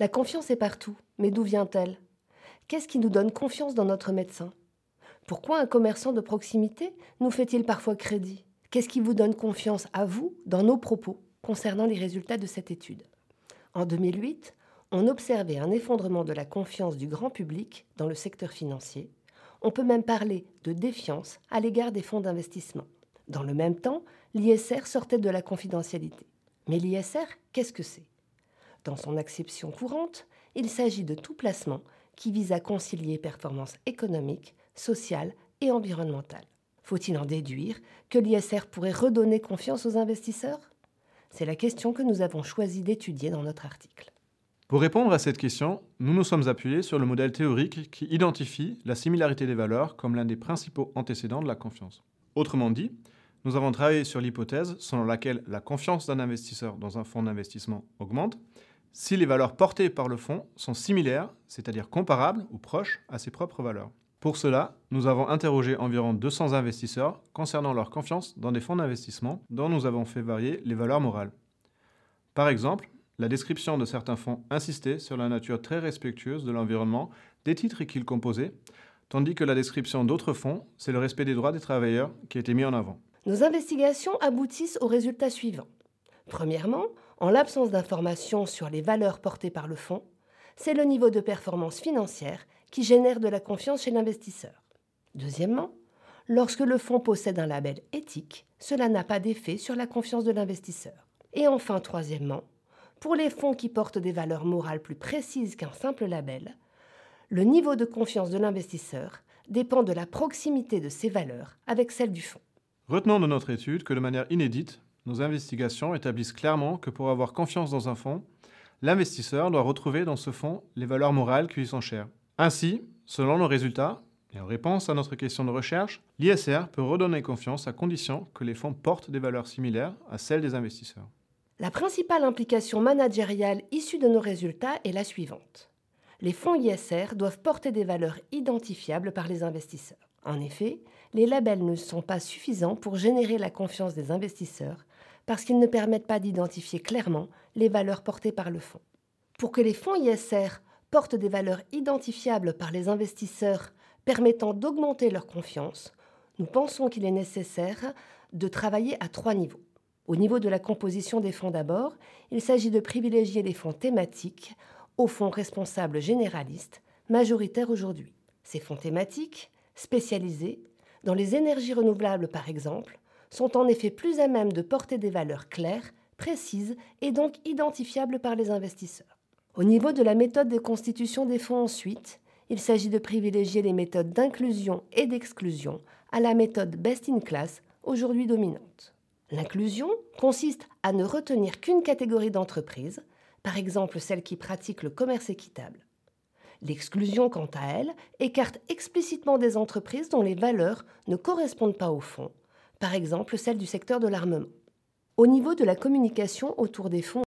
La confiance est partout, mais d'où vient-elle? Qu'est-ce qui nous donne confiance dans notre médecin? Pourquoi un commerçant de proximité nous fait-il parfois crédit? Qu'est-ce qui vous donne confiance à vous dans nos propos concernant les résultats de cette étude? En 2008, on observait un effondrement de la confiance du grand public dans le secteur financier. On peut même parler de défiance à l'égard des fonds d'investissement. Dans le même temps, l'ISR sortait de la confidentialité. Mais l'ISR, qu'est-ce que c'est? Dans son acception courante, il s'agit de tout placement qui vise à concilier performances économiques, sociales et environnementales. Faut-il en déduire que l'ISR pourrait redonner confiance aux investisseurs? C'est la question que nous avons choisi d'étudier dans notre article. Pour répondre à cette question, nous nous sommes appuyés sur le modèle théorique qui identifie la similarité des valeurs comme l'un des principaux antécédents de la confiance. Autrement dit, nous avons travaillé sur l'hypothèse selon laquelle la confiance d'un investisseur dans un fonds d'investissement augmente si les valeurs portées par le fonds sont similaires, c'est-à-dire comparables ou proches à ses propres valeurs. Pour cela, nous avons interrogé environ 200 investisseurs concernant leur confiance dans des fonds d'investissement dont nous avons fait varier les valeurs morales. Par exemple, la description de certains fonds insistait sur la nature très respectueuse de l'environnement des titres qu'ils composaient, tandis que la description d'autres fonds, c'est le respect des droits des travailleurs qui était mis en avant. Nos investigations aboutissent aux résultats suivants. Premièrement, en l'absence d'informations sur les valeurs portées par le fonds, c'est le niveau de performance financière qui génère de la confiance chez l'investisseur. Deuxièmement, lorsque le fonds possède un label éthique, cela n'a pas d'effet sur la confiance de l'investisseur. Et enfin, troisièmement, pour les fonds qui portent des valeurs morales plus précises qu'un simple label, le niveau de confiance de l'investisseur dépend de la proximité de ces valeurs avec celle du fonds. Retenons de notre étude que de manière inédite, nos investigations établissent clairement que pour avoir confiance dans un fonds, l'investisseur doit retrouver dans ce fonds les valeurs morales qui lui sont chères. Ainsi, selon nos résultats, et en réponse à notre question de recherche, l'ISR peut redonner confiance à condition que les fonds portent des valeurs similaires à celles des investisseurs. La principale implication managériale issue de nos résultats est la suivante. Les fonds ISR doivent porter des valeurs identifiables par les investisseurs. En effet, les labels ne sont pas suffisants pour générer la confiance des investisseurs parce qu'ils ne permettent pas d'identifier clairement les valeurs portées par le fonds. Pour que les fonds ISR portent des valeurs identifiables par les investisseurs permettant d'augmenter leur confiance, nous pensons qu'il est nécessaire de travailler à trois niveaux. Au niveau de la composition des fonds d'abord, il s'agit de privilégier les fonds thématiques aux fonds responsables généralistes, majoritaires aujourd'hui. Ces fonds thématiques, spécialisés, dans les énergies renouvelables par exemple, sont en effet plus à même de porter des valeurs claires, précises et donc identifiables par les investisseurs. Au niveau de la méthode de constitution des fonds ensuite, il s'agit de privilégier les méthodes d'inclusion et d'exclusion à la méthode best in class, aujourd'hui dominante. L'inclusion consiste à ne retenir qu'une catégorie d'entreprises, par exemple celles qui pratiquent le commerce équitable. L'exclusion, quant à elle, écarte explicitement des entreprises dont les valeurs ne correspondent pas au fonds par exemple celle du secteur de l'armement. Au niveau de la communication autour des fonds